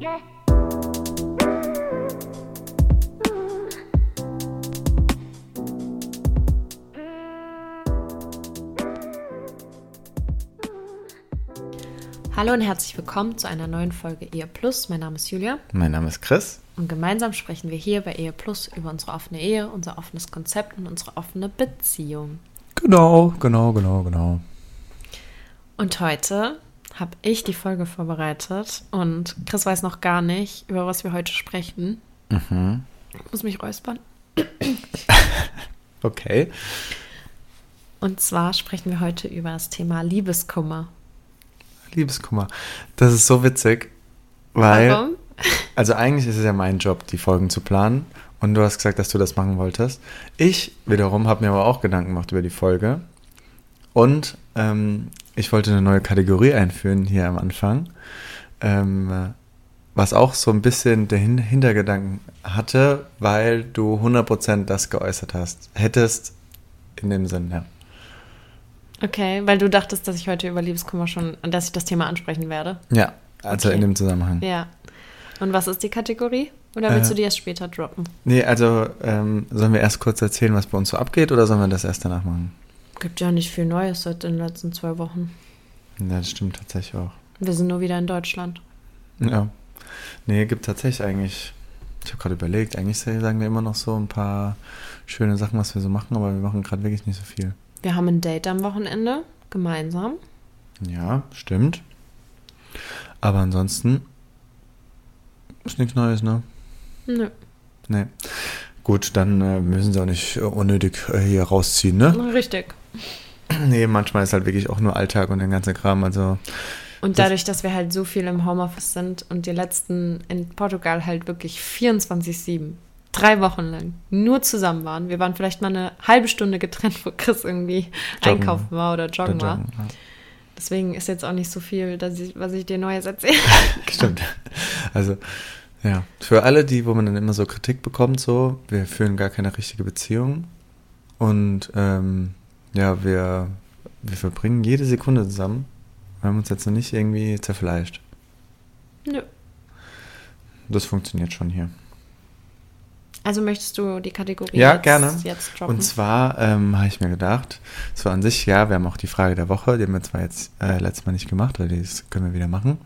Hallo und herzlich willkommen zu einer neuen Folge Ehe Plus. Mein Name ist Julia Mein Name ist Chris. und gemeinsam sprechen wir hier bei Ehe Plus über unsere offene Ehe, unser offenes Konzept und unsere offene Beziehung. Genau, genau, genau, genau. Und heute habe ich die Folge vorbereitet und Chris weiß noch gar nicht, über was wir heute sprechen. Ich muss mich räuspern. Okay. Und zwar sprechen wir heute über das Thema Liebeskummer. Liebeskummer. Das ist so witzig, weil. Warum? Also eigentlich ist es ja mein Job, die Folgen zu planen. Und du hast gesagt, dass du das machen wolltest. Ich wiederum habe mir aber auch Gedanken gemacht über die Folge. Und ähm, ich wollte eine neue Kategorie einführen hier am Anfang. Ähm, was auch so ein bisschen der Hin Hintergedanken hatte, weil du 100% das geäußert hast. Hättest in dem Sinn, ja. Okay, weil du dachtest, dass ich heute über Liebeskummer schon, dass ich das Thema ansprechen werde. Ja, also Okay. in dem Zusammenhang. Ja. Und was ist die Kategorie? Oder willst Äh, du die erst später droppen? Nee, also ähm, sollen wir erst kurz erzählen, was bei uns so abgeht oder sollen wir das erst danach machen? Gibt ja nicht viel Neues seit den letzten zwei Wochen. Ja, das stimmt tatsächlich auch. Wir sind nur wieder in Deutschland. Ja. Nee, gibt tatsächlich eigentlich, ich habe gerade überlegt, eigentlich sagen wir immer noch so ein paar schöne Sachen, was wir so machen, aber wir machen gerade wirklich nicht so viel. Wir haben ein Date am Wochenende, gemeinsam. Ja, stimmt. Aber ansonsten ist nichts Neues, ne? Nö. Nee. Gut, dann äh, müssen sie auch nicht äh, unnötig äh, hier rausziehen, ne? Richtig. Nee, manchmal ist halt wirklich auch nur Alltag und der ganze Kram, also Und dadurch, dass wir halt so viel im Homeoffice sind und die letzten in Portugal halt wirklich 24-7, drei Wochen lang nur zusammen waren. Wir waren vielleicht mal eine halbe Stunde getrennt, wo Chris irgendwie Joggen. einkaufen war oder joggen der war. Joggen, ja. Deswegen ist jetzt auch nicht so viel, dass ich, was ich dir Neues erzähle. Stimmt. Also, ja. Für alle, die, wo man dann immer so Kritik bekommt, so, wir führen gar keine richtige Beziehung. Und ähm, ja, wir, wir verbringen jede Sekunde zusammen. Wir haben uns jetzt noch nicht irgendwie zerfleischt. Nö. Das funktioniert schon hier. Also möchtest du die Kategorie Ja, jetzt, gerne. jetzt droppen? Und zwar ähm, habe ich mir gedacht, so an sich, ja, wir haben auch die Frage der Woche, die haben wir zwar jetzt äh, letztes Mal nicht gemacht, aber das können wir wieder machen.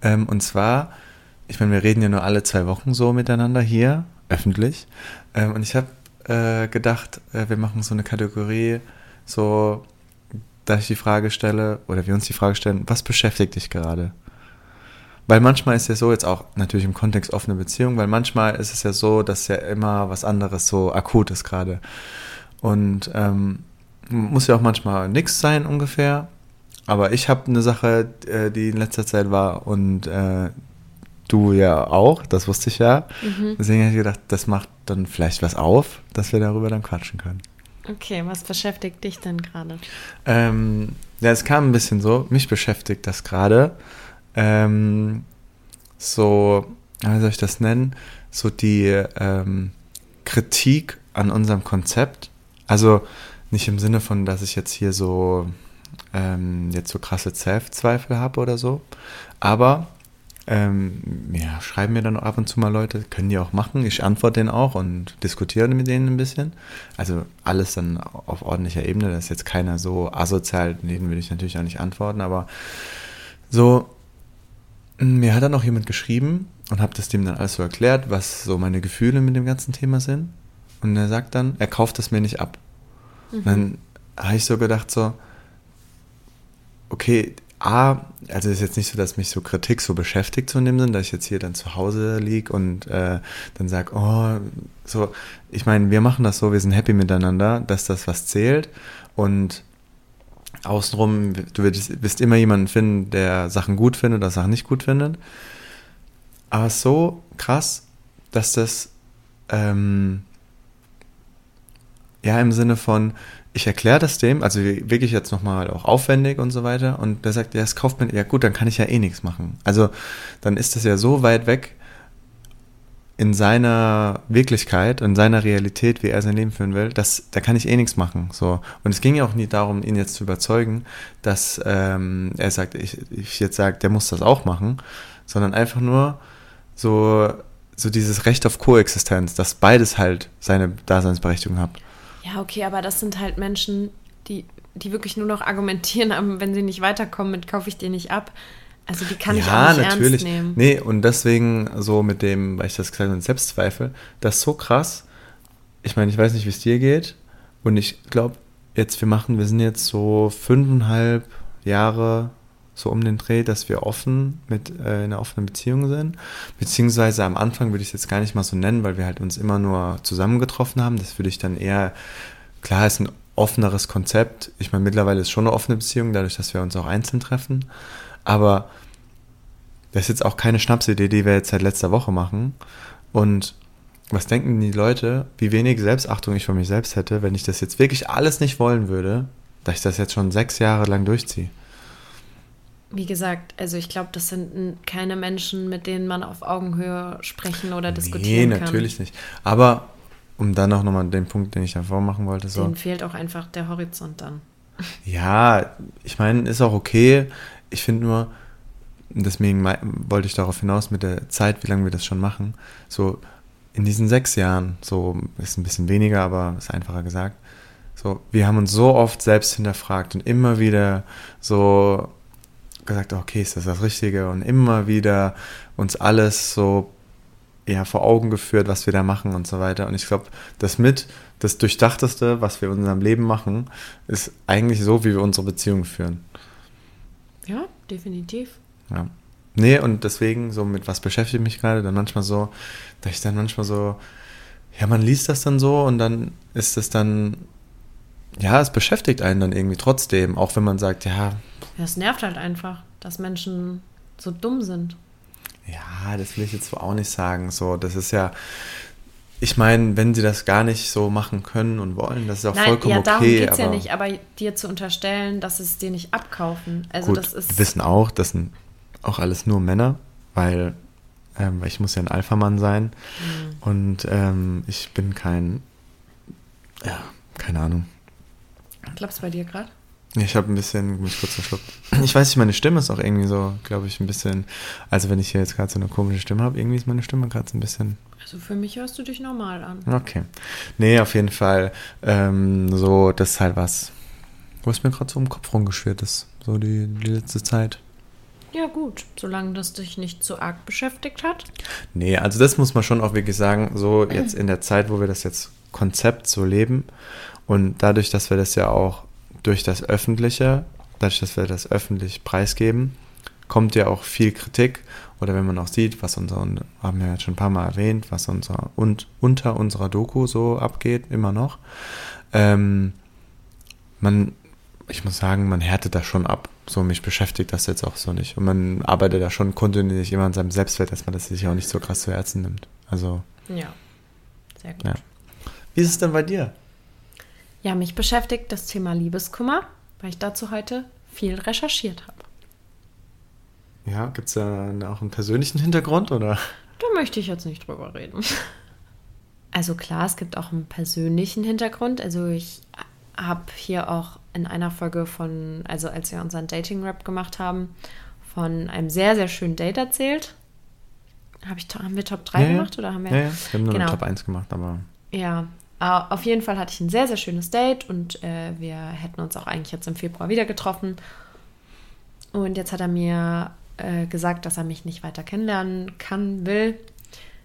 Ähm, und zwar, ich meine, wir reden ja nur alle zwei Wochen so miteinander hier, öffentlich. Ähm, und ich habe äh, gedacht, äh, wir machen so eine Kategorie, so, dass ich die Frage stelle, oder wir uns die Frage stellen, was beschäftigt dich gerade? Weil manchmal ist ja so, jetzt auch natürlich im Kontext offene Beziehung, weil manchmal ist es ja so, dass ja immer was anderes so akut ist gerade. Und ähm, muss ja auch manchmal nichts sein ungefähr. Aber ich habe eine Sache, äh, die in letzter Zeit war und äh, du ja auch, das wusste ich ja. Deswegen habe ich gedacht, das macht dann vielleicht was auf, dass wir darüber dann quatschen können. Okay, was beschäftigt dich denn gerade? Ähm, ja, es kam ein bisschen so, mich beschäftigt das gerade. Ähm, so, wie soll ich das nennen? So die ähm, Kritik an unserem Konzept. Also nicht im Sinne von, dass ich jetzt hier so ähm, jetzt so krasse Selbstzweifel habe oder so. Aber ähm, ja, schreiben mir dann ab und zu mal Leute, können die auch machen. Ich antworte denen auch und diskutiere mit denen ein bisschen. Also alles dann auf ordentlicher Ebene. Da ist jetzt keiner so asozial, denen würde ich natürlich auch nicht antworten, aber so, mir hat dann auch jemand geschrieben und habe das dem dann alles so erklärt, was so meine Gefühle mit dem ganzen Thema sind. Und er sagt dann, er kauft das mir nicht ab. Und dann habe ich so gedacht, so, okay, A, also es ist jetzt nicht so, dass mich so Kritik so beschäftigt, so in dem Sinn, dass ich jetzt hier dann zu Hause lieg und äh, dann sage, oh, so, ich meine, wir machen das so, wir sind happy miteinander, dass das was zählt und außenrum, du wirst, wirst immer jemanden finden, der Sachen gut findet oder Sachen nicht gut findet. Aber so krass, dass das ähm, ja im Sinne von, ich erkläre das dem, also wirklich jetzt nochmal auch aufwendig und so weiter, und der sagt, ja, es kauft mir, ja gut, dann kann ich ja eh nichts machen. Also dann ist das ja so weit weg in seiner Wirklichkeit, in seiner Realität, wie er sein Leben führen will, dass da kann ich eh nichts machen. So. Und es ging ja auch nie darum, ihn jetzt zu überzeugen, dass ähm, er sagt, ich, ich jetzt sage, der muss das auch machen, sondern einfach nur so, so dieses Recht auf Koexistenz, dass beides halt seine Daseinsberechtigung hat. Ja, okay, aber das sind halt Menschen, die, die wirklich nur noch argumentieren, wenn sie nicht weiterkommen mit kaufe ich dir nicht ab. Also die kann ja, ich auch nicht natürlich. ernst nehmen. Nee, und deswegen so mit dem, weil ich das gesagt habe, Selbstzweifel, das ist so krass. Ich meine, ich weiß nicht, wie es dir geht. Und ich glaube, jetzt, wir machen, wir sind jetzt so fünfeinhalb Jahre so um den Dreh, dass wir offen mit äh, in einer offenen Beziehung sind. Beziehungsweise am Anfang würde ich es jetzt gar nicht mal so nennen, weil wir halt uns immer nur zusammengetroffen haben. Das würde ich dann eher, klar ist ein offeneres Konzept. Ich meine, mittlerweile ist schon eine offene Beziehung, dadurch, dass wir uns auch einzeln treffen. Aber das ist jetzt auch keine Schnapsidee, die wir jetzt seit letzter Woche machen. Und was denken die Leute, wie wenig Selbstachtung ich von mir selbst hätte, wenn ich das jetzt wirklich alles nicht wollen würde, dass ich das jetzt schon sechs Jahre lang durchziehe? Wie gesagt, also ich glaube, das sind keine Menschen, mit denen man auf Augenhöhe sprechen oder diskutieren nee, kann. Nee, natürlich nicht. Aber um dann auch nochmal den Punkt, den ich davor machen wollte. So. Denen fehlt auch einfach der Horizont dann. Ja, ich meine, ist auch okay. Ich finde nur, deswegen wollte ich darauf hinaus mit der Zeit, wie lange wir das schon machen. So in diesen sechs Jahren, so ist ein bisschen weniger, aber ist einfacher gesagt. So, wir haben uns so oft selbst hinterfragt und immer wieder so gesagt, okay, ist das das Richtige? Und immer wieder uns alles so ja, vor Augen geführt, was wir da machen und so weiter. Und ich glaube, das mit, das Durchdachteste, was wir in unserem Leben machen, ist eigentlich so, wie wir unsere Beziehung führen. Ja, definitiv. Ja. Nee, und deswegen, so mit was beschäftige ich mich gerade, dann manchmal so, dass ich dann manchmal so, ja, man liest das dann so und dann ist es dann, ja, es beschäftigt einen dann irgendwie trotzdem, auch wenn man sagt, ja, ja, es nervt halt einfach, dass Menschen so dumm sind. Ja, das will ich jetzt auch nicht sagen. So, das ist ja, ich meine, wenn sie das gar nicht so machen können und wollen, das ist auch Nein, vollkommen ja, darum okay. Darum geht es ja nicht, aber dir zu unterstellen, dass es dir nicht abkaufen. Also gut, das ist. Wir wissen auch, das sind auch alles nur Männer, weil ähm, ich muss ja ein Alpha-Mann sein. Mhm. Und ähm, ich bin kein, ja, keine Ahnung. Klappt es bei dir gerade? Ich habe ein bisschen mich kurz verschluckt. Ich weiß nicht, meine Stimme ist auch irgendwie so, glaube ich, ein bisschen. Also, wenn ich hier jetzt gerade so eine komische Stimme habe, irgendwie ist meine Stimme gerade so ein bisschen. Also, für mich hörst du dich normal an. Okay. Nee, auf jeden Fall. Ähm, so, das ist halt was, wo es mir gerade so im Kopf rumgeschwirrt ist. So die, die letzte Zeit. Ja, gut, solange das dich nicht zu arg beschäftigt hat. Nee, also das muss man schon auch wirklich sagen, so jetzt in der Zeit, wo wir das jetzt Konzept so leben und dadurch, dass wir das ja auch durch das Öffentliche, dadurch, dass wir das öffentlich preisgeben, kommt ja auch viel Kritik. Oder wenn man auch sieht, was unser, haben wir jetzt schon ein paar Mal erwähnt, was unser, und unter unserer Doku so abgeht, immer noch. Ähm, man, ich muss sagen, man härtet das schon ab. So, mich beschäftigt das jetzt auch so nicht. Und man arbeitet da schon kontinuierlich immer an seinem Selbstwert, dass man das sich auch nicht so krass zu Herzen nimmt. Also. Ja, sehr gut. Ja. Wie ist es denn bei dir? Ja, mich beschäftigt das Thema Liebeskummer, weil ich dazu heute viel recherchiert habe. Ja, gibt es da auch einen persönlichen Hintergrund oder? Da möchte ich jetzt nicht drüber reden. Also klar, es gibt auch einen persönlichen Hintergrund. Also ich habe hier auch in einer Folge von, also als wir unseren Dating-Rap gemacht haben, von einem sehr, sehr schönen Date erzählt. Hab ich, haben wir Top 3 ja, gemacht oder haben wir? Ja, ja. wir haben nur genau. Top 1 gemacht, aber. Ja, auf jeden Fall hatte ich ein sehr, sehr schönes Date und äh, wir hätten uns auch eigentlich jetzt im Februar wieder getroffen. Und jetzt hat er mir äh, gesagt, dass er mich nicht weiter kennenlernen kann, will.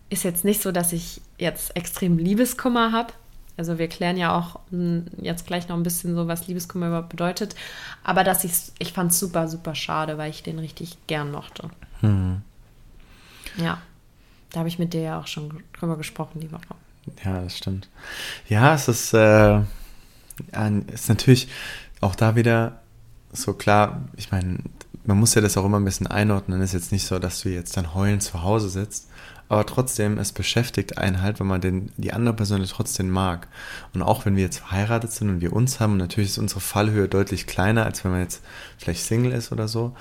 Ist jetzt nicht so, dass ich jetzt extrem Liebeskummer habe. Also wir klären ja auch hm, jetzt gleich noch ein bisschen so, was Liebeskummer überhaupt bedeutet. Aber dass ich ich fand es super, super schade, weil ich den richtig gern mochte. Hm. Ja, da habe ich mit dir ja auch schon drüber gesprochen die Woche. Ja, das stimmt. Ja, es ist, äh, ist natürlich auch da wieder, so klar, ich meine, man muss ja das auch immer ein bisschen einordnen. Es ist jetzt nicht so, dass du jetzt dann heulend zu Hause sitzt, aber trotzdem, es beschäftigt einen halt, wenn man den, die andere Person trotzdem mag. Und auch wenn wir jetzt verheiratet sind und wir uns haben, natürlich ist unsere Fallhöhe deutlich kleiner, als wenn man jetzt vielleicht Single ist oder so.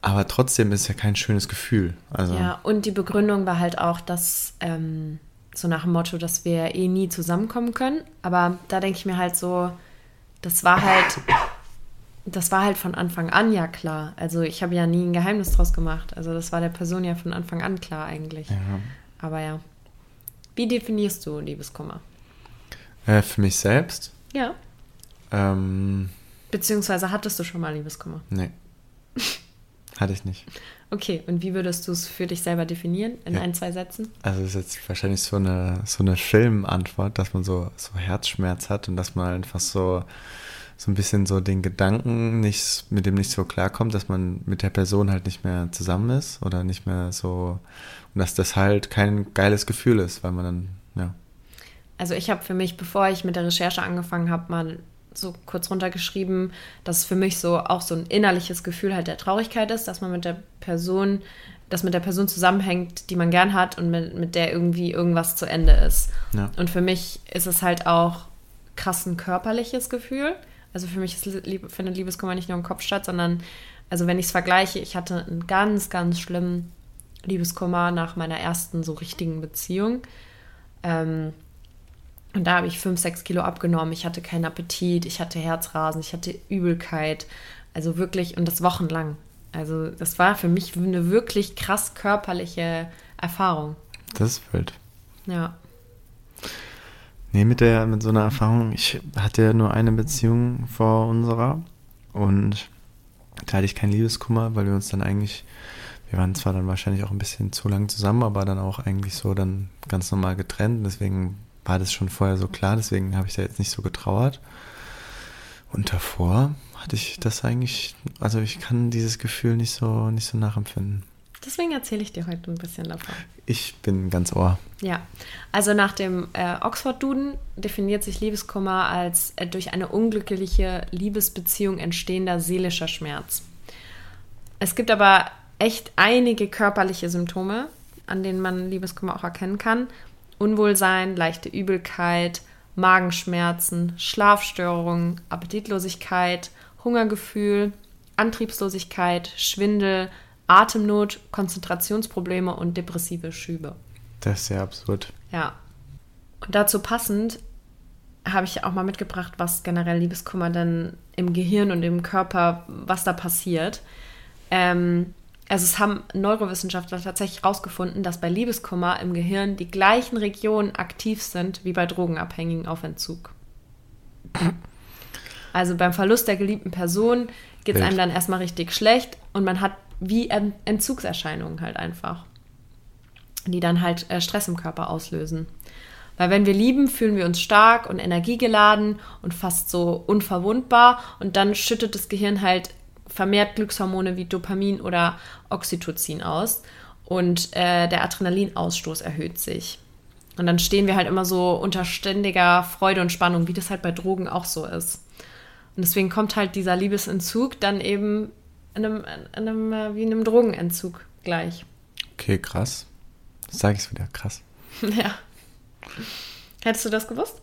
Aber trotzdem ist es ja kein schönes Gefühl. Also, Ja, und die Begründung war halt auch, dass ähm, so nach dem Motto, dass wir eh nie zusammenkommen können. Aber da denke ich mir halt so, das war halt, das war halt von Anfang an ja klar. Also ich habe ja nie ein Geheimnis draus gemacht. Also das war der Person ja von Anfang an klar eigentlich. ja. Aber ja. Wie definierst du Liebeskummer? Äh, für mich selbst, Ja. ähm, Beziehungsweise hattest du schon mal Liebeskummer? nee. Hatte ich nicht. Okay, und wie würdest du es für dich selber definieren? In Ja. ein, zwei Sätzen? Also das ist jetzt wahrscheinlich so eine, so eine Filmantwort, dass man so, so Herzschmerz hat und dass man einfach so, so ein bisschen so den Gedanken nicht, mit dem nicht so klarkommt, dass man mit der Person halt nicht mehr zusammen ist oder nicht mehr so, und dass das halt kein geiles Gefühl ist, weil man dann, ja. Also ich habe für mich, bevor ich mit der Recherche angefangen habe, mal so kurz runtergeschrieben, dass für mich so auch so ein innerliches Gefühl halt der Traurigkeit ist, dass man mit der Person, dass mit der Person zusammenhängt, die man gern hat und mit, mit der irgendwie irgendwas zu Ende ist. Ja. Und für mich ist es halt auch krass ein körperliches Gefühl. Also für mich ist Liebe, findet Liebeskummer nicht nur im Kopf statt, sondern also wenn ich es vergleiche, ich hatte einen ganz, ganz schlimmen Liebeskummer nach meiner ersten so richtigen Beziehung. Ähm, und da habe ich fünf, sechs Kilo abgenommen. Ich hatte keinen Appetit, ich hatte Herzrasen, ich hatte Übelkeit. Also wirklich, und das wochenlang. Also das war für mich eine wirklich krass körperliche Erfahrung. Das ist wild. Ja. Nee, mit der, mit so einer Erfahrung, ich hatte ja nur eine Beziehung vor unserer und da hatte ich keinen Liebeskummer, weil wir uns dann eigentlich, wir waren zwar dann wahrscheinlich auch ein bisschen zu lang zusammen, aber dann auch eigentlich so dann ganz normal getrennt. Deswegen war das schon vorher so klar, deswegen habe ich da jetzt nicht so getrauert. Und davor hatte ich das eigentlich, also ich kann dieses Gefühl nicht so, nicht so nachempfinden. Deswegen erzähle ich dir heute ein bisschen davon. Ich bin ganz ohr. Ja, also nach dem äh, Oxford-Duden definiert sich Liebeskummer als äh, durch eine unglückliche Liebesbeziehung entstehender seelischer Schmerz. Es gibt aber echt einige körperliche Symptome, an denen man Liebeskummer auch erkennen kann. Unwohlsein, leichte Übelkeit, Magenschmerzen, Schlafstörungen, Appetitlosigkeit, Hungergefühl, Antriebslosigkeit, Schwindel, Atemnot, Konzentrationsprobleme und depressive Schübe. Das ist sehr absurd. Ja. Und dazu passend habe ich auch mal mitgebracht, was generell Liebeskummer dann im Gehirn und im Körper, was da passiert. Ähm, also es haben Neurowissenschaftler tatsächlich herausgefunden, dass bei Liebeskummer im Gehirn die gleichen Regionen aktiv sind wie bei Drogenabhängigen auf Entzug. Also beim Verlust der geliebten Person geht es einem dann erstmal richtig schlecht und man hat wie Ent- Entzugserscheinungen halt einfach die dann halt äh, Stress im Körper auslösen. Weil wenn wir lieben, fühlen wir uns stark und energiegeladen und fast so unverwundbar und dann schüttet das Gehirn halt vermehrt Glückshormone wie Dopamin oder Oxytocin aus und äh, der Adrenalinausstoß erhöht sich. Und dann stehen wir halt immer so unter ständiger Freude und Spannung, wie das halt bei Drogen auch so ist. Und deswegen kommt halt dieser Liebesentzug dann eben in einem, in einem, äh, wie in einem Drogenentzug gleich. Okay, krass. Sag ich's wieder, krass. Ja. Hättest du das gewusst?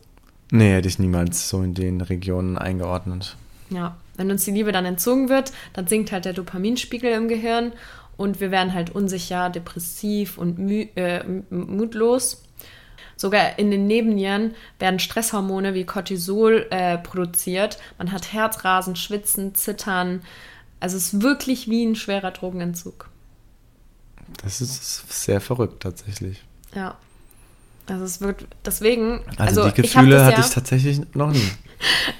Nee, hätte ich niemals so in den Regionen eingeordnet. Ja. Wenn uns die Liebe dann entzogen wird, dann sinkt halt der Dopaminspiegel im Gehirn und wir werden halt unsicher, depressiv und mü äh, mutlos. Sogar in den Nebennieren werden Stresshormone wie Cortisol äh, produziert. Man hat Herzrasen, Schwitzen, Zittern. Also es ist wirklich wie ein schwerer Drogenentzug. Das ist sehr verrückt tatsächlich. Ja. Also es wird deswegen. Also, die ich hab Gefühle das hatte ja- ich tatsächlich noch nie.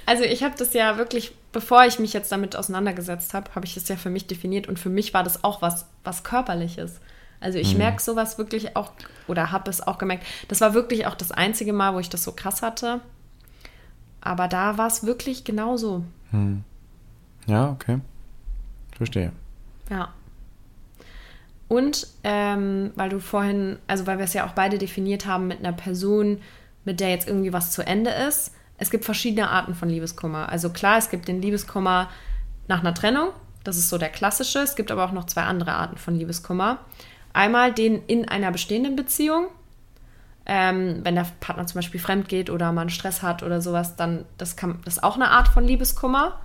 Also ich habe das ja wirklich, bevor ich mich jetzt damit auseinandergesetzt habe, habe ich das ja für mich definiert und für mich war das auch was, was körperliches. Also ich merke sowas wirklich auch, oder habe es auch gemerkt. Das war wirklich auch das einzige Mal, wo ich das so krass hatte. Aber da war es wirklich genauso. Ja, okay. Verstehe. Ja. Und ähm, weil du vorhin, also weil wir es ja auch beide definiert haben mit einer Person, mit der jetzt irgendwie was zu Ende ist. Es gibt verschiedene Arten von Liebeskummer. Also klar, es gibt den Liebeskummer, nach einer Trennung. Das ist so der klassische. Es gibt aber auch noch zwei andere Arten von Liebeskummer. Einmal den in einer bestehenden Beziehung. Ähm, wenn der Partner zum Beispiel fremd geht oder man Stress hat oder sowas, dann das kann das ist auch eine Art von Liebeskummer.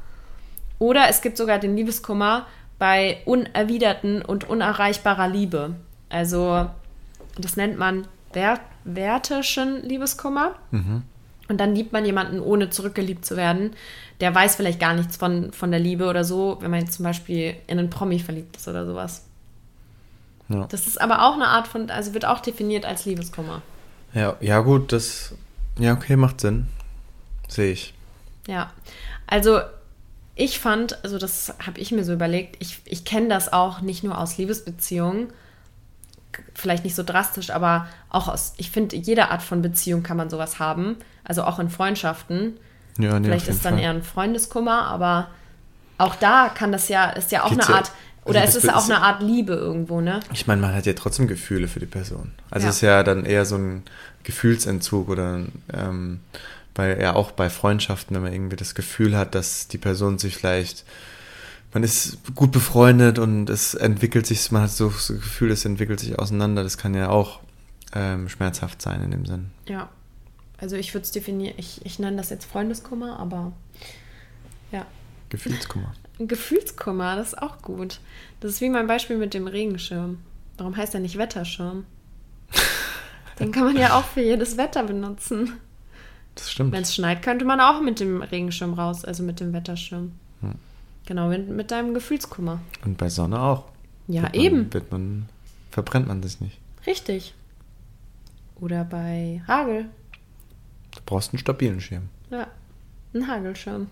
Oder es gibt sogar den Liebeskummer bei unerwiderten und unerreichbarer Liebe. Also das nennt man wert wertischen Liebeskummer. Und dann liebt man jemanden, ohne zurückgeliebt zu werden. Der weiß vielleicht gar nichts von, von der Liebe oder so, wenn man jetzt zum Beispiel in einen Promi verliebt ist oder sowas. Ja. Das ist aber auch eine Art von, also wird auch definiert als Liebeskummer. Ja, ja gut, das. Ja, okay, macht Sinn. Sehe ich. Ja, also ich fand, also das habe ich mir so überlegt, ich, ich kenne das auch nicht nur aus Liebesbeziehungen, vielleicht nicht so drastisch, aber auch aus, ich finde, jede Art von Beziehung kann man sowas haben, also auch in Freundschaften. Ja, nee, vielleicht ist dann Fall. eher ein Freundeskummer, aber auch da kann das ja, ist ja auch Geht's eine Art, oder also es das ist ja auch eine Art Liebe irgendwo, ne? Ich meine, man hat ja trotzdem Gefühle für die Person. Also Ja. es ist ja dann eher so ein Gefühlsentzug oder ähm, weil ja auch bei Freundschaften, wenn man irgendwie das Gefühl hat, dass die Person sich vielleicht, man ist gut befreundet und es entwickelt sich, man hat so das Gefühl, es entwickelt sich auseinander. Das kann ja auch ähm, schmerzhaft sein in dem Sinn. Ja. Also ich würde es definieren, ich, ich nenne das jetzt Freundeskummer, aber ja. Gefühlskummer. Ein Gefühlskummer, das ist auch gut. Das ist wie mein Beispiel mit dem Regenschirm. Warum heißt er nicht Wetterschirm? Den kann man ja auch für jedes Wetter benutzen. Das stimmt. Wenn es schneit, könnte man auch mit dem Regenschirm raus, also mit dem Wetterschirm. Hm. Genau, mit, deinem Gefühlskummer. Und bei Sonne auch. Ja, Wird man, eben. Wird man, verbrennt man sich nicht. Richtig. Oder bei Hagel. Du brauchst einen stabilen Schirm. Ja, ein Hagelschirm.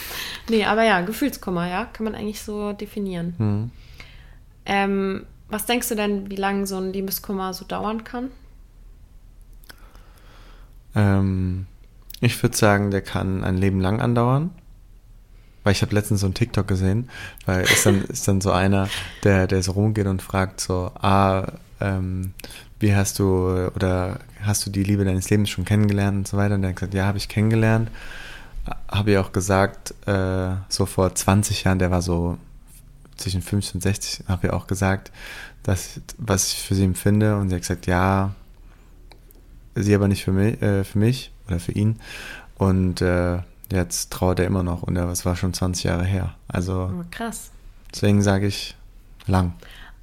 nee, aber ja, Gefühlskummer, ja, kann man eigentlich so definieren. Mhm. Ähm, was denkst du denn, wie lange so ein Liebeskummer so dauern kann? Ähm, ich würde sagen, der kann ein Leben lang andauern. Weil ich habe letztens so einen TikTok gesehen, weil ist dann, ist dann so einer, der, der so rumgeht und fragt so, ah, ähm, wie hast du oder hast du die Liebe deines Lebens schon kennengelernt und so weiter? Und der hat gesagt, ja, habe ich kennengelernt. Habe ich auch gesagt, äh, so vor 20 Jahren, der war so zwischen 50 und 60, habe ich auch gesagt, dass, was ich für sie empfinde. Und sie hat gesagt, ja, sie aber nicht für mich, äh, für mich oder für ihn. Und äh, jetzt trauert er immer noch und es war schon 20 Jahre her. Also Oh, krass. deswegen sage ich lang.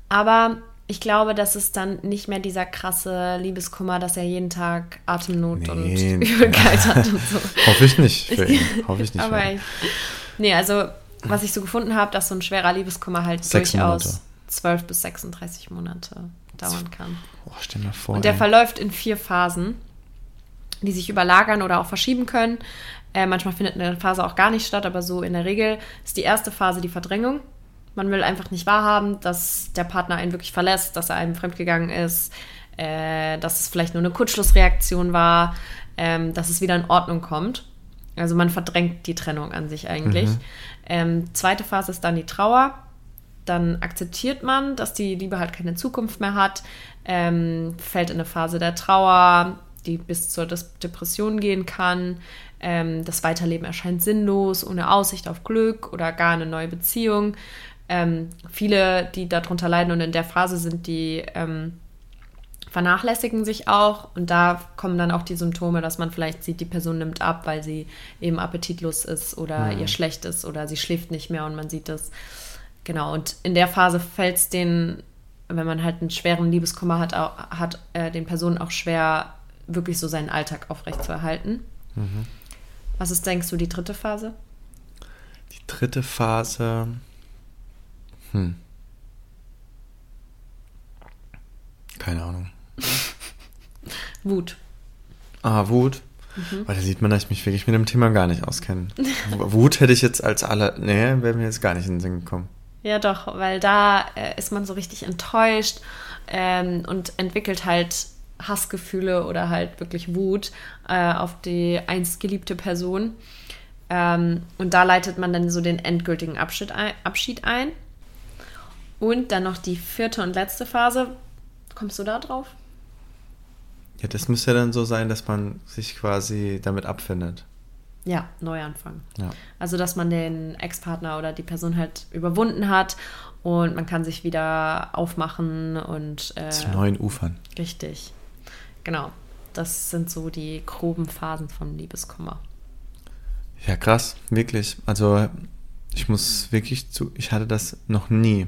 Aber ich glaube, das ist dann nicht mehr dieser krasse Liebeskummer, dass er jeden Tag Atemnot Nee. und Übelkeit hat und so. Hoffe ich nicht für ihn. Hoffe ich nicht. Aber für ihn. nee, also was ich so gefunden habe, dass so ein schwerer Liebeskummer halt Sechs durchaus Monate. 12 bis 36 Monate dauern kann. Boah, stell mal vor. Und der ey. verläuft in vier Phasen, die sich überlagern oder auch verschieben können. Äh, manchmal findet eine Phase auch gar nicht statt, aber so in der Regel ist die erste Phase die Verdrängung. Man will einfach nicht wahrhaben, dass der Partner einen wirklich verlässt, dass er einem fremdgegangen ist, äh, dass es vielleicht nur eine Kurzschlussreaktion war, ähm, dass es wieder in Ordnung kommt. Also man verdrängt die Trennung an sich eigentlich. Ähm, zweite Phase ist dann die Trauer dann akzeptiert man, dass die Liebe halt keine Zukunft mehr hat, ähm, fällt in eine Phase der Trauer, die bis zur Des Depression gehen kann. Ähm, das Weiterleben erscheint sinnlos, ohne Aussicht auf Glück oder gar eine neue Beziehung. Ähm, viele, die darunter leiden und in der Phase sind, die ähm, vernachlässigen sich auch und da kommen dann auch die Symptome, dass man vielleicht sieht, die Person nimmt ab, weil sie eben appetitlos ist oder ihr schlecht ist oder sie schläft nicht mehr und man sieht das. Genau, und in der Phase fällt es den, wenn man halt einen schweren Liebeskummer hat, auch, hat äh, den Personen auch schwer, wirklich so seinen Alltag aufrechtzuerhalten. Was ist, denkst du, die dritte Phase? Die dritte Phase. Hm. Keine Ahnung. Wut. Ah, Wut. Mhm. Weil da sieht man, dass ich mich wirklich mit dem Thema gar nicht auskenne. Wut hätte ich jetzt als aller. Nee, wäre mir jetzt gar nicht in den Sinn gekommen. Ja, doch, weil da äh, ist man so richtig enttäuscht ähm, und entwickelt halt Hassgefühle oder halt wirklich Wut äh, auf die einst geliebte Person. Ähm, und da leitet man dann so den endgültigen Abschied ein, Abschied ein. Und dann noch die vierte und letzte Phase. Kommst du da drauf? Ja, das müsste ja dann so sein, dass man sich quasi damit abfindet. Ja, Neuanfang. Ja. Also, dass man den Ex-Partner oder die Person halt überwunden hat und man kann sich wieder aufmachen und. Äh, Zu neuen Ufern. Richtig. Genau. Das sind so die groben Phasen von Liebeskummer. Ja, krass, wirklich. Also ich muss wirklich zu, ich hatte das noch nie.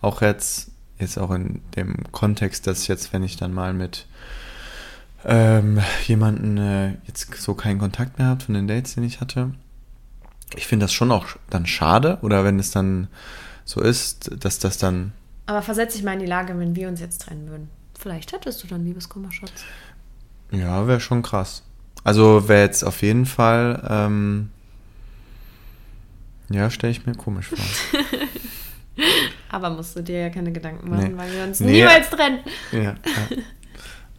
Auch jetzt, jetzt auch in dem Kontext, dass jetzt, wenn ich dann mal mit ähm, jemanden äh, jetzt so keinen Kontakt mehr habe von den Dates, den ich hatte, ich finde das schon auch dann schade oder wenn es dann so ist, dass das dann Aber versetz dich mal in die Lage, wenn wir uns jetzt trennen würden. Vielleicht hättest du dann Liebeskummer, Schatz. Ja, wäre schon krass. Also wäre jetzt auf jeden Fall, ähm, ja, stelle ich mir komisch vor. Aber musst du dir ja keine Gedanken machen, Nee. weil wir uns Nee. niemals trennen. ja. ja.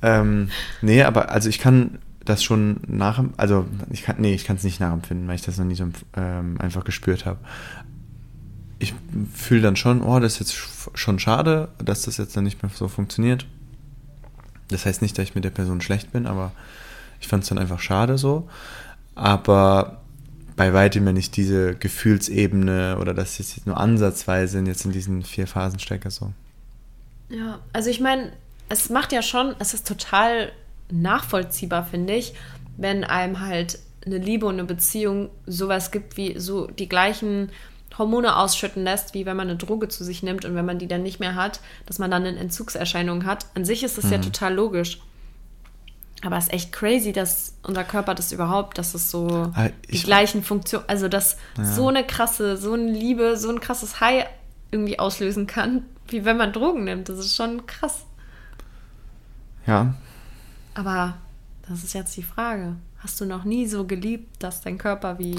ähm, nee, aber also ich kann das schon nach, also ich kann, nee, ich kann es nicht nachempfinden, weil ich das noch nie so ähm, einfach gespürt habe. Ich fühle dann schon, oh, das ist jetzt sch- schon schade, dass das jetzt dann nicht mehr so funktioniert. Das heißt nicht, dass ich mit der Person schlecht bin, aber ich fand es dann einfach schade so. Aber bei weitem ja nicht diese Gefühlsebene oder dass ich jetzt nur ansatzweise jetzt in diesen vier Phasen stecke so. Ja, also ich meine, es macht ja schon, es ist total nachvollziehbar, finde ich, wenn einem halt eine Liebe und eine Beziehung sowas gibt, wie so die gleichen Hormone ausschütten lässt, wie wenn man eine Droge zu sich nimmt und wenn man die dann nicht mehr hat, dass man dann eine Entzugserscheinung hat. An sich ist das ja total logisch. Aber es ist echt crazy, dass unser Körper das überhaupt, dass es so Ah, die ich- gleichen Funktionen, also dass so eine krasse, so eine Liebe, so ein krasses High irgendwie auslösen kann, wie wenn man Drogen nimmt. Das ist schon krass. Ja, Aber das ist jetzt die Frage. Hast du noch nie so geliebt, dass dein Körper wie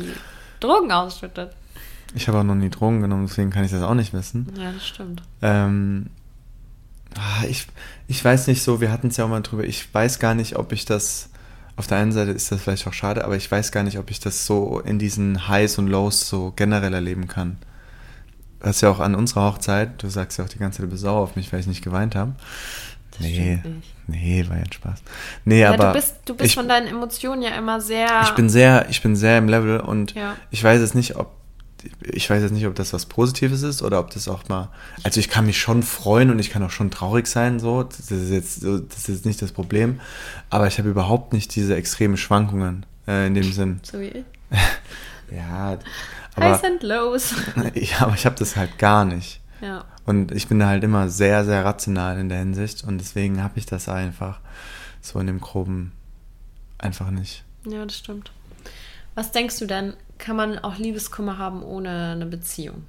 Drogen ausschüttet? Ich habe auch noch nie Drogen genommen, deswegen kann ich das auch nicht wissen. Ja, das stimmt. Ähm, ah, ich, ich weiß nicht so, wir hatten es ja auch mal drüber, ich weiß gar nicht, ob ich das, auf der einen Seite ist das vielleicht auch schade, aber ich weiß gar nicht, ob ich das so in diesen Highs und Lows so generell erleben kann. Du hast ja auch an unserer Hochzeit, du sagst ja auch die ganze Zeit, du bist sauer auf mich, weil ich nicht geweint habe. Nee, stimmt nicht. nee, war ja ein Spaß. Nee, Ja, aber du bist, du bist ich, von deinen Emotionen ja immer sehr. ich bin sehr, ich bin sehr im Level und Ja. ich weiß jetzt nicht, ob ich weiß jetzt nicht, ob das was Positives ist oder ob das auch mal. Also ich kann mich schon freuen und ich kann auch schon traurig sein, so. Das ist jetzt, so- das ist nicht das Problem. Aber ich habe überhaupt nicht diese extremen Schwankungen äh, in dem Sinn. so wie ich. Ja, aber, Highs and Lows. ja, aber ich habe das halt gar nicht. ja. Und ich bin da halt immer sehr, sehr rational in der Hinsicht und deswegen habe ich das einfach so in dem Groben einfach nicht. ja, das stimmt. Was denkst du denn, kann man auch Liebeskummer haben ohne eine Beziehung?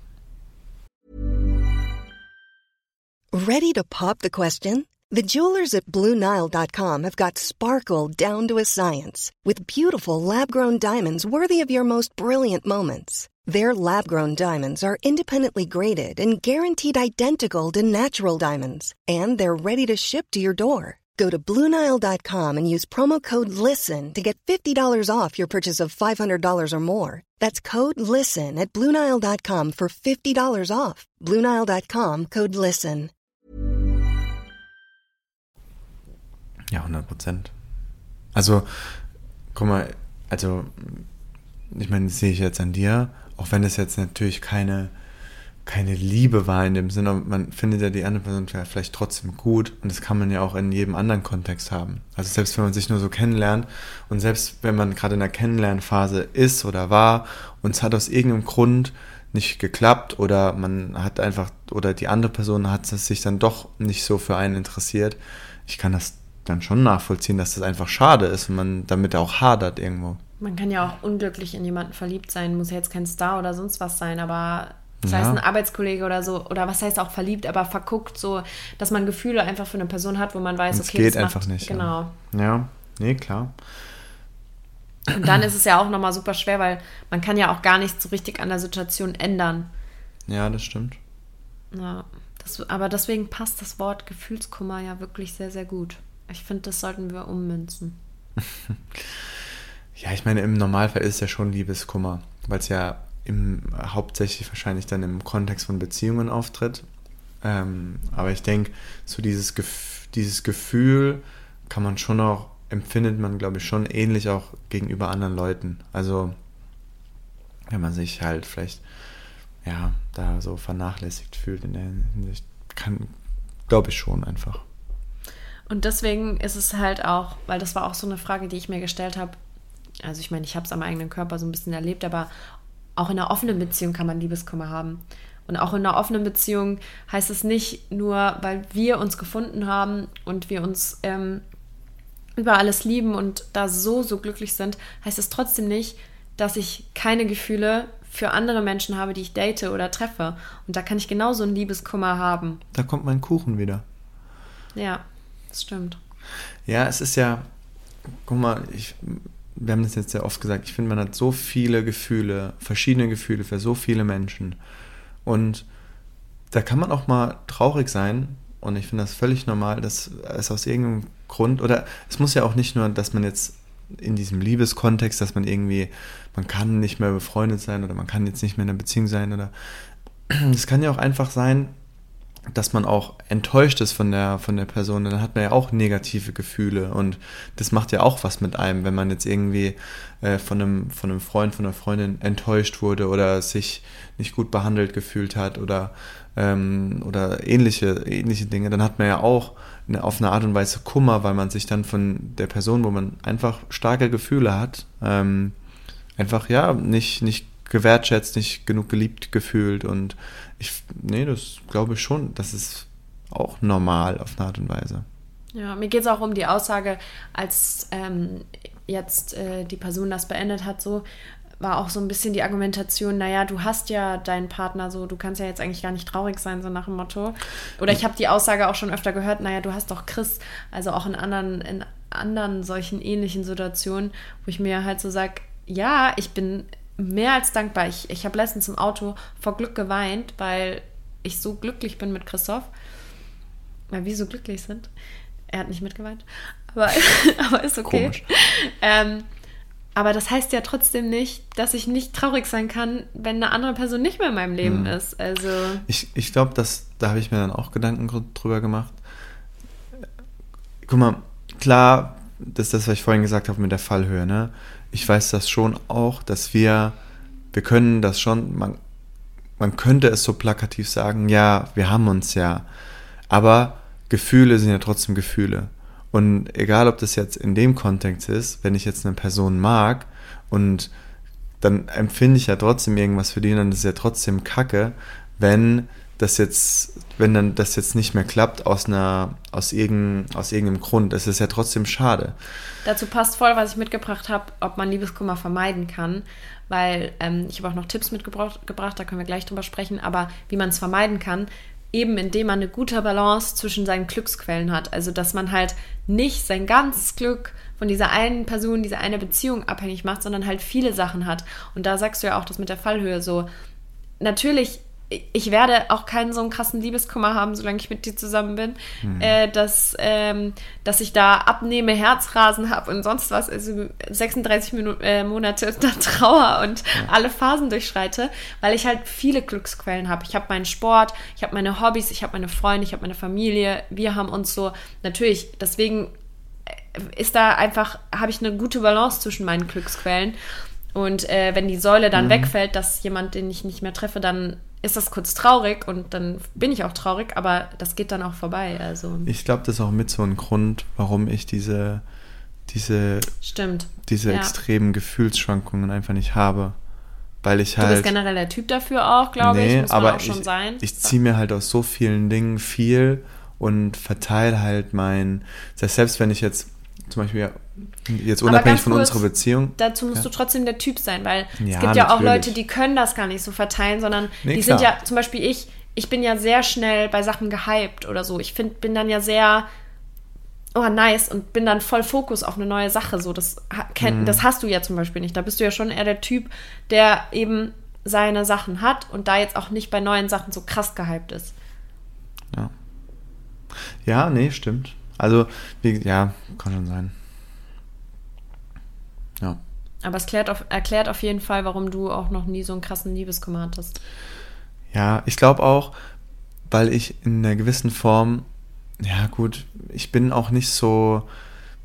Ready to pop the question? The jewelers at BlueNile.com have got sparkle down to a science with beautiful lab grown diamonds worthy of your most brilliant moments. Their lab grown diamonds are independently graded and guaranteed identical to natural diamonds, and they're ready to ship to your door. Go to BlueNile.com and use promo code LISTEN to get $50 off your purchase of $500 or more. That's code LISTEN at BlueNile.com for $50 off. BlueNile.com code LISTEN. Ja, 100 Prozent. Also, guck mal, also, ich meine, das sehe ich jetzt an dir, auch wenn es jetzt natürlich keine, keine Liebe war in dem Sinne, man findet ja die andere Person vielleicht trotzdem gut und das kann man ja auch in jedem anderen Kontext haben. Also selbst wenn man sich nur so kennenlernt und selbst wenn man gerade in der Kennenlernphase ist oder war und es hat aus irgendeinem Grund nicht geklappt oder man hat einfach, oder die andere Person hat sich dann doch nicht so für einen interessiert, ich kann das dann schon nachvollziehen, dass das einfach schade ist und man damit auch hadert irgendwo. Man kann ja auch unglücklich in jemanden verliebt sein, muss ja jetzt kein Star oder sonst was sein, aber das Ja. heißt ein Arbeitskollege oder so, oder was heißt auch verliebt, aber verguckt, so, dass man Gefühle einfach für eine Person hat, wo man weiß, es okay, geht das einfach macht, nicht. Genau. Ja. ja, nee, klar. Und dann ist es ja auch nochmal super schwer, weil man kann ja auch gar nichts so richtig an der Situation ändern. Ja, das stimmt. Ja, das, aber deswegen passt das Wort Gefühlskummer ja wirklich sehr, sehr gut. Ich finde, das sollten wir ummünzen. Ja, ich meine, im Normalfall ist es ja schon Liebeskummer, weil es ja im, hauptsächlich wahrscheinlich dann im Kontext von Beziehungen auftritt. Ähm, aber ich denke, so dieses, Gef dieses Gefühl kann man schon auch empfindet man, glaube ich, schon ähnlich auch gegenüber anderen Leuten. Also, wenn man sich halt vielleicht, ja, da so vernachlässigt fühlt in der Hinsicht, kann, glaube ich schon einfach. Und deswegen ist es halt auch, weil das war auch so eine Frage, die ich mir gestellt habe. Also ich meine, ich habe es am eigenen Körper so ein bisschen erlebt, aber auch in einer offenen Beziehung kann man Liebeskummer haben. Und auch in einer offenen Beziehung heißt es nicht nur, weil wir uns gefunden haben und wir uns ähm, über alles lieben und da so, so glücklich sind, heißt es trotzdem nicht, dass ich keine Gefühle für andere Menschen habe, die ich date oder treffe. Und da kann ich genauso einen Liebeskummer haben. Da kommt mein Kuchen wieder. Ja, das stimmt. Ja, es ist ja, guck mal, ich, wir haben das jetzt sehr oft gesagt, ich finde, man hat so viele Gefühle, verschiedene Gefühle für so viele Menschen. Und da kann man auch mal traurig sein. Und ich finde das völlig normal, dass es aus irgendeinem Grund, oder es muss ja auch nicht nur, dass man jetzt in diesem Liebeskontext, dass man irgendwie, man kann nicht mehr befreundet sein oder man kann jetzt nicht mehr in einer Beziehung sein oder es kann ja auch einfach sein, dass man auch enttäuscht ist von der, von der Person, dann hat man ja auch negative Gefühle und das macht ja auch was mit einem, wenn man jetzt irgendwie äh, von, einem, von einem Freund, von einer Freundin enttäuscht wurde oder sich nicht gut behandelt gefühlt hat oder, ähm, oder ähnliche, ähnliche Dinge, dann hat man ja auch eine, auf eine Art und Weise Kummer, weil man sich dann von der Person, wo man einfach starke Gefühle hat, ähm, einfach ja nicht, nicht gewertschätzt, nicht genug geliebt gefühlt und ich, nee, das glaube ich schon, das ist auch normal auf eine Art und Weise. Ja, mir geht es auch um die Aussage, als ähm, jetzt äh, die Person das beendet hat, so war auch so ein bisschen die Argumentation, naja, du hast ja deinen Partner so, du kannst ja jetzt eigentlich gar nicht traurig sein, so nach dem Motto. Oder ich habe die Aussage auch schon öfter gehört, naja, du hast doch Chris, also auch in anderen, in anderen solchen ähnlichen Situationen, wo ich mir halt so sage, ja, ich bin mehr als dankbar. Ich, ich habe letztens im Auto vor Glück geweint, weil ich so glücklich bin mit Christoph. Weil wir so glücklich sind. Er hat nicht mitgeweint. Aber, aber ist okay. Ähm, aber das heißt ja trotzdem nicht, dass ich nicht traurig sein kann, wenn eine andere Person nicht mehr in meinem Leben mhm. ist. Also ich, ich glaube, da habe ich mir dann auch Gedanken drüber gemacht. Guck mal, klar, das ist das, was ich vorhin gesagt habe mit der Fallhöhe. Ne? ich weiß das schon auch, dass wir, wir können das schon, man, man könnte es so plakativ sagen, ja, wir haben uns ja. Aber Gefühle sind ja trotzdem Gefühle. Und egal, ob das jetzt in dem Kontext ist, wenn ich jetzt eine Person mag und dann empfinde ich ja trotzdem irgendwas für die, dann ist es ja trotzdem Kacke, wenn das jetzt, wenn dann das jetzt nicht mehr klappt aus einer, aus irgendeinem, aus irgendeinem Grund. Es ist ja trotzdem schade. Dazu passt voll, was ich mitgebracht habe, ob man Liebeskummer vermeiden kann, weil ähm, ich habe auch noch Tipps mitgebracht, da können wir gleich drüber sprechen, aber wie man es vermeiden kann, eben indem man eine gute Balance zwischen seinen Glücksquellen hat. Also, dass man halt nicht sein ganzes Glück von dieser einen Person, dieser eine Beziehung abhängig macht, sondern halt viele Sachen hat. Und da sagst du ja auch das mit der Fallhöhe so. Natürlich ich werde auch keinen so einen krassen Liebeskummer haben, solange ich mit dir zusammen bin, mhm. äh, dass, ähm, dass ich da abnehme, Herzrasen habe und sonst was, also 36 Minu äh, Monate da Trauer und ja. alle Phasen durchschreite, weil ich halt viele Glücksquellen habe. Ich habe meinen Sport, ich habe meine Hobbys, ich habe meine Freunde, ich habe meine Familie. Wir haben uns so, natürlich, deswegen äh, ist da einfach, habe ich eine gute Balance zwischen meinen Glücksquellen. Und äh, wenn die Säule dann mhm. wegfällt, dass jemand, den ich nicht mehr treffe, dann ist das kurz traurig und dann bin ich auch traurig, aber das geht dann auch vorbei. Also. Ich glaube, das ist auch mit so ein Grund, warum ich diese, diese, Stimmt. diese ja. extremen Gefühlsschwankungen einfach nicht habe. Weil ich halt. Du bist halt generell der Typ dafür auch, glaube nee, ich. Muss aber auch schon ich, sein. Ich ziehe mir halt aus so vielen Dingen viel und verteile halt mein. Selbst wenn ich jetzt zum Beispiel jetzt unabhängig von kurz, unserer Beziehung. Dazu musst ja. du trotzdem der Typ sein, weil ja, es gibt ja natürlich. auch Leute, die können das gar nicht so verteilen, sondern nee, die klar. sind ja, zum Beispiel ich, ich bin ja sehr schnell bei Sachen gehypt oder so. Ich find, bin dann ja sehr, oh nice, und bin dann voll Fokus auf eine neue Sache. So, das, mhm. das hast du ja zum Beispiel nicht. Da bist du ja schon eher der Typ, der eben seine Sachen hat und da jetzt auch nicht bei neuen Sachen so krass gehypt ist. Ja. Ja, nee, stimmt. Also, wie, ja, kann schon sein. Ja. Aber es klärt auf, erklärt auf jeden Fall, warum du auch noch nie so einen krassen Liebeskummer hattest. Ja, ich glaube auch, weil ich in einer gewissen Form, ja gut, ich bin auch nicht so,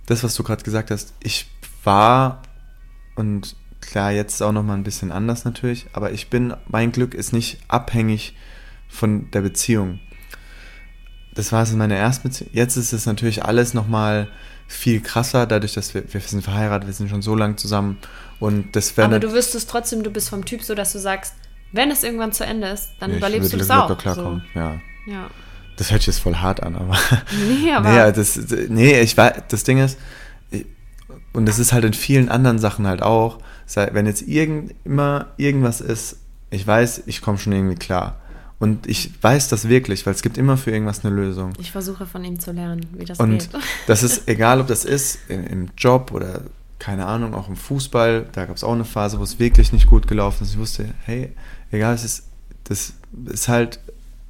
das, was du gerade gesagt hast, ich war und klar, jetzt auch noch mal ein bisschen anders natürlich, aber ich bin, mein Glück ist nicht abhängig von der Beziehung. Das war es in meiner ersten Beziehung. Jetzt ist es natürlich alles noch mal viel krasser, dadurch, dass wir, wir sind verheiratet, wir sind schon so lange zusammen und das wäre... Aber du wüsstest trotzdem, du bist vom Typ so, dass du sagst, wenn es irgendwann zu Ende ist, dann Ja, ich überlebst du das auch. klarkommen, ja. So. Ja. Das hört sich jetzt voll hart an, aber... Nee, aber Nee, das, nee, ich weiß, das Ding ist, und das ist halt in vielen anderen Sachen halt auch, wenn jetzt irgend, immer irgendwas ist, ich weiß, ich komme schon irgendwie klar. Und ich weiß das wirklich, weil es gibt immer für irgendwas eine Lösung. ich versuche von ihm zu lernen, wie das Und geht. das ist egal, ob das ist im, im Job oder keine Ahnung, auch im Fußball. Da gab es auch eine Phase, wo es wirklich nicht gut gelaufen ist. Ich wusste, hey, egal, es ist, das ist halt,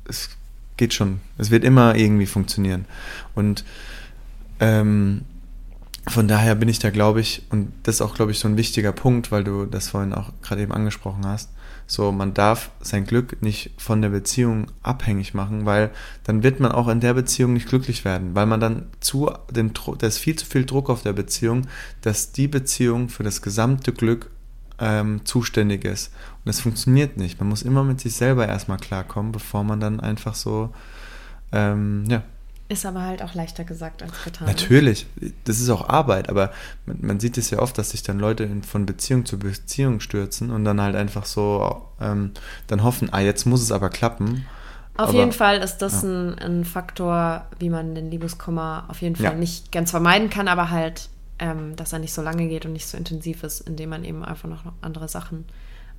es geht schon. Es wird immer irgendwie funktionieren. Und ähm, von daher bin ich da, glaube ich, und das ist auch, glaube ich, so ein wichtiger Punkt, weil du das vorhin auch gerade eben angesprochen hast. So, man darf sein Glück nicht von der Beziehung abhängig machen, weil dann wird man auch in der Beziehung nicht glücklich werden, weil man dann zu dem Druck, da ist viel zu viel Druck auf der Beziehung, dass die Beziehung für das gesamte Glück ähm, zuständig ist. Und das funktioniert nicht. Man muss immer mit sich selber erstmal klarkommen, bevor man dann einfach so, ähm, ja, Ist aber halt auch leichter gesagt als getan. Natürlich, das ist auch Arbeit, aber man, man sieht es ja oft, dass sich dann Leute in, von Beziehung zu Beziehung stürzen und dann halt einfach so ähm, dann hoffen, ah, jetzt muss es aber klappen. Auf aber, jeden Fall ist das ein, ein Faktor, wie man den Liebeskummer auf jeden Fall Ja. nicht ganz vermeiden kann, aber halt, ähm, dass er nicht so lange geht und nicht so intensiv ist, indem man eben einfach noch andere Sachen,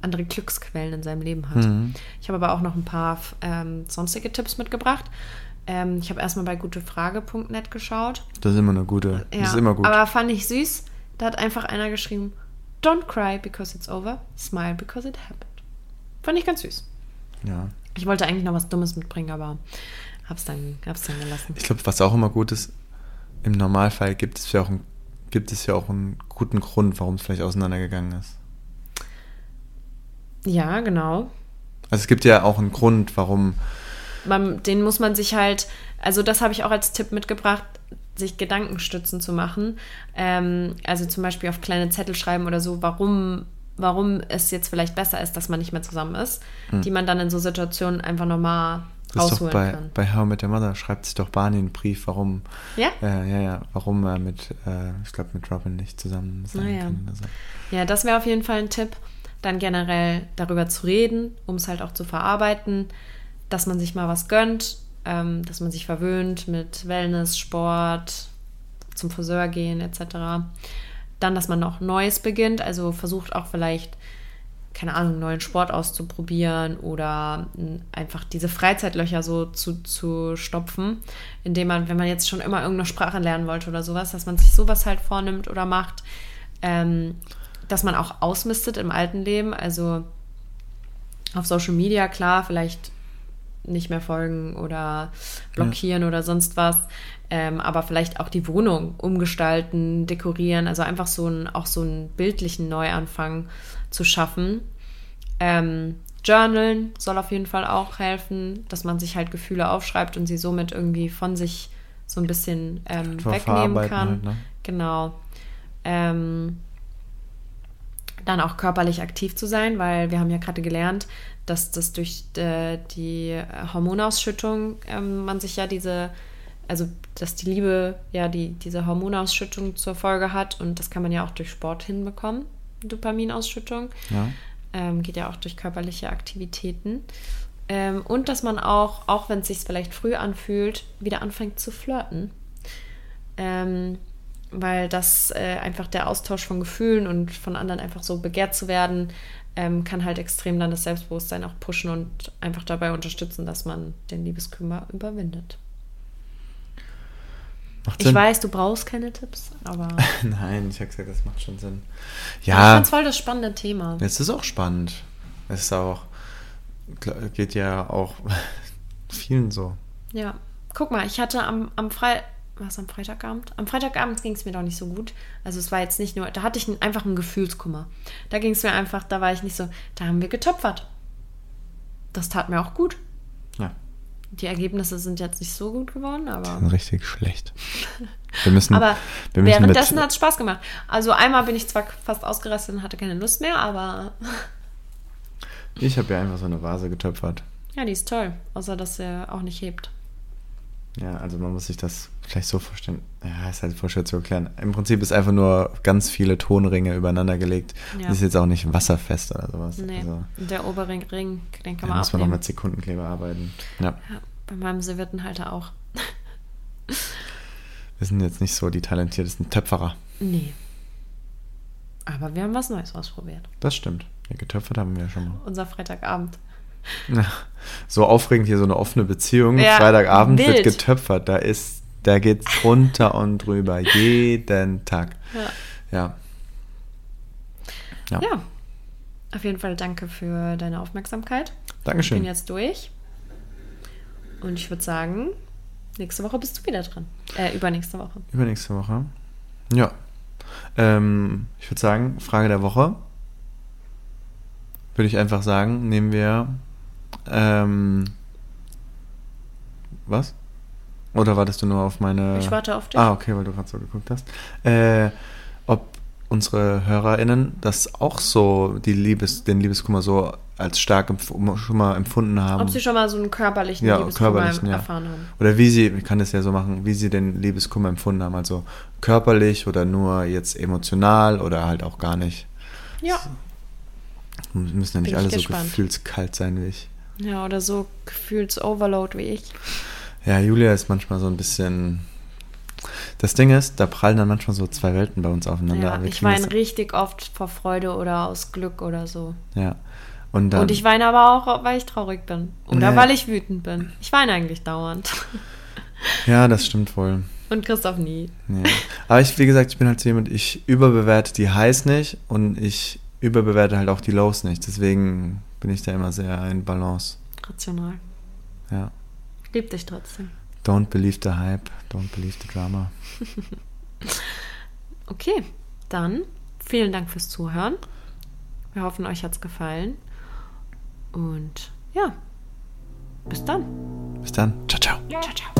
andere Glücksquellen in seinem Leben hat. Mhm. Ich habe aber auch noch ein paar ähm, sonstige Tipps mitgebracht. Ähm, ich habe erstmal bei gutefrage.net geschaut. Das ist immer eine gute, Ja, das ist immer gut. Aber fand ich süß. Da hat einfach einer geschrieben: Don't cry because it's over, smile because it happened. Fand ich ganz süß. ja. Ich wollte eigentlich noch was Dummes mitbringen, aber hab's dann, hab's dann gelassen. Ich glaube, was auch immer gut ist, im Normalfall gibt es ja auch, ein, gibt es ja auch einen guten Grund, warum es vielleicht auseinandergegangen ist. Ja, genau. Also es gibt ja auch einen Grund, warum, Man, den muss man sich halt, also das habe ich auch als Tipp mitgebracht, sich Gedankenstützen zu machen. Ähm, also zum Beispiel auf kleine Zettel schreiben oder so, warum, warum es jetzt vielleicht besser ist, dass man nicht mehr zusammen ist, die man dann in so Situationen einfach nochmal Hm. das ist doch bei, kann. bei How Met Your Mother schreibt sich doch Barney einen Brief, warum, Ja? ja, ja, ja, warum er mit, äh, ich glaube, mit Robin nicht zusammen sein Ah, ja. kann. Oder so. Ja, das wäre auf jeden Fall ein Tipp. Dann generell darüber zu reden, um es halt auch zu verarbeiten, dass man sich mal was gönnt, ähm, dass man sich verwöhnt mit Wellness, Sport, zum Friseur gehen etc. Dann, dass man noch Neues beginnt, also versucht auch vielleicht, keine Ahnung, einen neuen Sport auszuprobieren oder einfach diese Freizeitlöcher so zu, zu stopfen, indem man, wenn man jetzt schon immer irgendeine Sprache lernen wollte oder sowas, dass man sich sowas halt vornimmt oder macht. Ähm, dass man auch ausmistet im alten Leben, also auf Social Media, klar, vielleicht nicht mehr folgen oder blockieren oder sonst was, ähm, aber vielleicht auch die Wohnung umgestalten, dekorieren, also einfach so ein, auch so einen bildlichen Neuanfang zu schaffen. Ähm, Journalen soll auf jeden Fall auch helfen, dass man sich halt Gefühle aufschreibt und sie somit irgendwie von sich so ein bisschen ähm, wegnehmen kann. halt, ne? Genau. Ähm, dann auch körperlich aktiv zu sein, weil wir haben ja gerade gelernt, dass das durch äh, die Hormonausschüttung ähm, man sich ja diese, also dass die Liebe ja die, diese Hormonausschüttung zur Folge hat und das kann man ja auch durch Sport hinbekommen, Dopaminausschüttung. Ja. Ähm, geht ja auch durch körperliche Aktivitäten. Ähm, und dass man auch, auch wenn es sich vielleicht früh anfühlt, wieder anfängt zu flirten. Ähm, weil das äh, einfach der Austausch von Gefühlen und von anderen einfach so begehrt zu werden, ähm, kann halt extrem dann das Selbstbewusstsein auch pushen und einfach dabei unterstützen, dass man den Liebeskümmer überwindet. Macht Ich Sinn? weiß, du brauchst keine Tipps, aber Nein, ich habe gesagt, das macht schon Sinn. ich Ja, fand's voll das spannende Thema. es ist auch spannend. Es ist auch, geht ja auch vielen so. Ja, guck mal, ich hatte am, am Freitag, was am Freitagabend? Am Freitagabend ging es mir doch nicht so gut. Also es war jetzt nicht nur, da hatte ich einfach einen Gefühlskummer. Da ging es mir einfach, da war ich nicht so, da haben wir getöpfert. Das tat mir auch gut. Ja. Die Ergebnisse sind jetzt nicht so gut geworden, aber. Richtig schlecht. Wir müssen, Aber wir müssen währenddessen hat es Spaß gemacht. Also einmal bin ich zwar fast ausgerastet und hatte keine Lust mehr, aber Ich habe ja einfach so eine Vase getöpfert. ja, die ist toll. Außer dass er auch nicht hebt. Ja, also man muss sich das vielleicht so vorstellen. Ja, ist halt voll schwer zu erklären. Im Prinzip ist einfach nur ganz viele Tonringe übereinander gelegt. Ja. Ist jetzt auch nicht wasserfest oder sowas. Nee. Also, der obere Ring, den kann da man muss man noch mit Sekundenkleber arbeiten. Ja, Ja, bei meinem Serviettenhalter auch. wir sind jetzt nicht so die talentiertesten Töpferer. Nee. Aber wir haben was Neues ausprobiert. Das stimmt. Ja, getöpfert haben wir ja schon mal. Unser Freitagabend. So aufregend hier so eine offene Beziehung. Ja, Freitagabend wird wild. getöpfert. Da ist, da geht's runter und drüber. Jeden Tag. Ja. Ja. Ja. Auf jeden Fall danke für deine Aufmerksamkeit. Ich Dankeschön. bin jetzt durch. Und ich würde sagen, nächste Woche bist du wieder dran. Äh, übernächste Woche. Übernächste Woche. Ja. Ähm, ich würde sagen, Frage der Woche. Würde ich einfach sagen, nehmen wir. Ähm, was? Oder wartest du nur auf meine. Ich warte auf dich. Ah, okay, weil du gerade so geguckt hast. Äh, ob unsere HörerInnen das auch so, die Liebes, den Liebeskummer so als stark schon mal empfunden haben. Ob sie schon mal so einen körperlichen Ja, Liebeskummer körperlichen, ja. erfahren haben. Oder wie sie, ich kann das ja so machen, wie sie den Liebeskummer empfunden haben. Also körperlich oder nur jetzt emotional oder halt auch gar nicht. Ja. Wir müssen ja nicht Bin alle so gefühlskalt sein wie ich. Ja, oder so Gefühlsoverload wie ich. Ja, Julia ist manchmal so ein bisschen. Das Ding ist, da prallen dann manchmal so zwei Welten bei uns aufeinander. Ja, ich weine richtig oft vor Freude oder aus Glück oder so. Ja. Und, dann, Und ich weine aber auch, weil ich traurig bin. Oder Nee. weil ich wütend bin. Ich weine eigentlich dauernd. Ja, das stimmt wohl. Und Christoph nie. Ja. Aber ich, wie gesagt, ich bin halt so jemand, ich überbewerte die Highs nicht und ich überbewerte halt auch die Lows nicht. Deswegen bin ich da immer sehr in Balance. Rational. Ja. Ich lieb dich trotzdem. Don't believe the hype, don't believe the drama. Okay, dann vielen Dank fürs Zuhören. Wir hoffen, euch hat's gefallen. Und ja, bis dann. Bis dann. Ciao, ciao. Ciao, ciao.